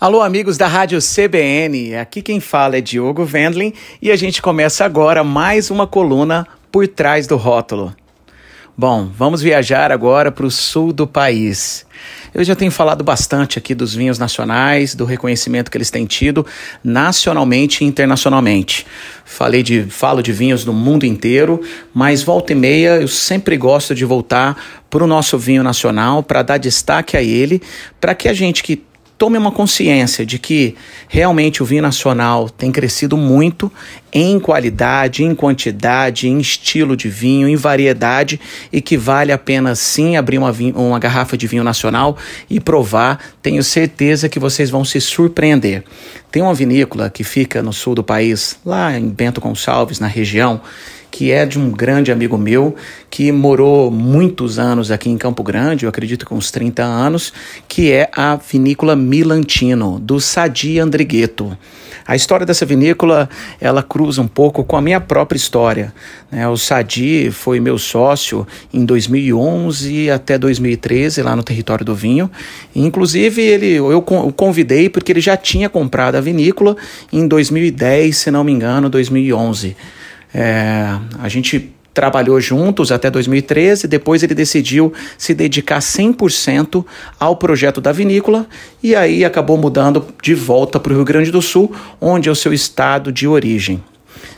Alô, amigos da Rádio CBN. Aqui quem fala é Diogo Vendlin e a gente começa agora mais uma coluna por trás do rótulo. Bom, vamos viajar agora para o sul do país. Eu já tenho falado bastante aqui dos vinhos nacionais, do reconhecimento que eles têm tido nacionalmente e internacionalmente. Falei de, falo de vinhos do mundo inteiro, mas volta e meia eu sempre gosto de voltar para o nosso vinho nacional, para dar destaque a ele, para que a gente que tome uma consciência de que realmente o vinho nacional tem crescido muito em qualidade, em quantidade, em estilo de vinho, em variedade e que vale a pena sim abrir uma, vinho, uma garrafa de vinho nacional e provar. Tenho certeza que vocês vão se surpreender. Tem uma vinícola que fica no sul do país, lá em Bento Gonçalves, na região que é de um grande amigo meu que morou muitos anos aqui em Campo Grande, eu acredito que uns 30 anos, que é a vinícola Milantino, do Sadi Andrighetto. A história dessa vinícola, ela cruza um pouco com a minha própria história. Né? O Sadi foi meu sócio em 2011 até 2013, lá no território do vinho. Inclusive, ele, eu o convidei porque ele já tinha comprado a vinícola em 2010, se não me engano, 2011. É, a gente trabalhou juntos até 2013, depois ele decidiu se dedicar 100% ao projeto da vinícola e aí acabou mudando de volta para o Rio Grande do Sul, onde é o seu estado de origem.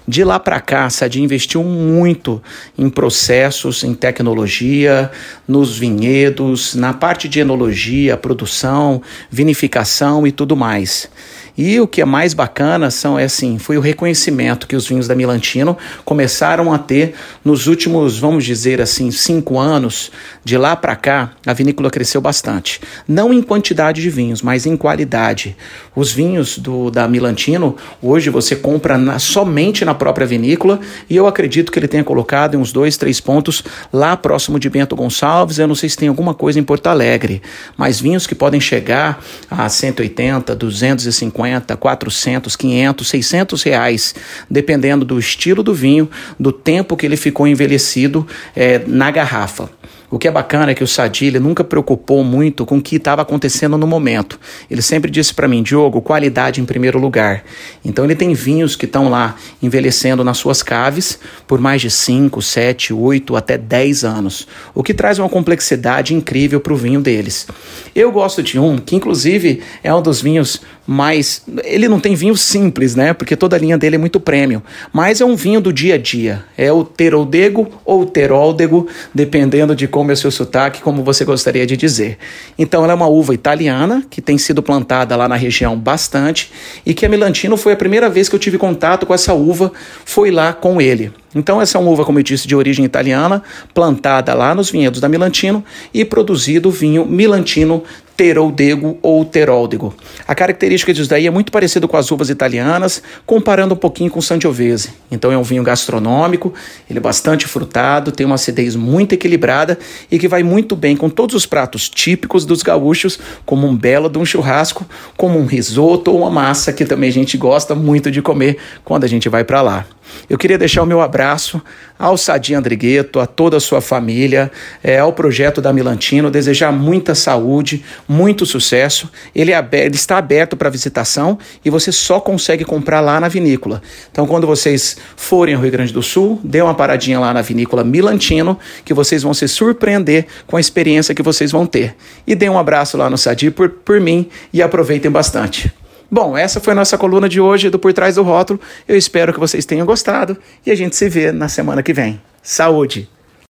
De lá para cá, a Sadi investiu muito em processos, em tecnologia, nos vinhedos, na parte de enologia, produção, vinificação e tudo mais. E o que é mais bacana são é assim, foi o reconhecimento que os vinhos da Milantino começaram a ter nos últimos, vamos dizer assim, cinco anos. De lá para cá, a vinícola cresceu bastante. Não em quantidade de vinhos, mas em qualidade. Os vinhos do, da Milantino, hoje você compra na, somente na própria vinícola e eu acredito que ele tenha colocado uns dois, três pontos lá próximo de Bento Gonçalves. Eu não sei se tem alguma coisa em Porto Alegre, mas vinhos que podem chegar a 180, 250 50, 400, 500, 600 reais, dependendo do estilo do vinho, do tempo que ele ficou envelhecido é, na garrafa. O que é bacana é que o Sadi nunca preocupou muito com o que estava acontecendo no momento. Ele sempre disse para mim, Diogo, qualidade em primeiro lugar. Então ele tem vinhos que estão lá envelhecendo nas suas caves por mais de 5, 7, 8 até 10 anos, o que traz uma complexidade incrível para o vinho deles. Eu gosto de um que inclusive é um dos vinhos mais. Ele não tem vinho simples, né? Porque toda a linha dele é muito premium. Mas é um vinho do dia a dia. É o Teroldego ou Teroldego, dependendo de como é seu sotaque, como você gostaria de dizer. Então, ela é uma uva italiana que tem sido plantada lá na região bastante e que a Milantino foi a primeira vez que eu tive contato com essa uva, foi lá com ele. Então, essa é uma uva, como eu disse, de origem italiana, plantada lá nos vinhedos da Milantino e produzido vinho Milantino Teroldego ou Teroldego. A característica disso daí é muito parecido com as uvas italianas, comparando um pouquinho com o Sangiovese. Então é um vinho gastronômico, ele é bastante frutado, tem uma acidez muito equilibrada e que vai muito bem com todos os pratos típicos dos gaúchos, como um belo de um churrasco, como um risoto ou uma massa que também a gente gosta muito de comer quando a gente vai para lá. Eu queria deixar o meu abraço ao Sadi Andrigueto, a toda a sua família, é, ao projeto da Milantino, desejar muita saúde, muito sucesso. Ele, é aberto, ele está aberto para visitação e você só consegue comprar lá na vinícola. Então, quando vocês forem ao Rio Grande do Sul, dê uma paradinha lá na vinícola Milantino, que vocês vão se surpreender com a experiência que vocês vão ter. E dê um abraço lá no Sadi por, por mim e aproveitem bastante. Bom, essa foi a nossa coluna de hoje do Por Trás do Rótulo. Eu espero que vocês tenham gostado e a gente se vê na semana que vem. Saúde!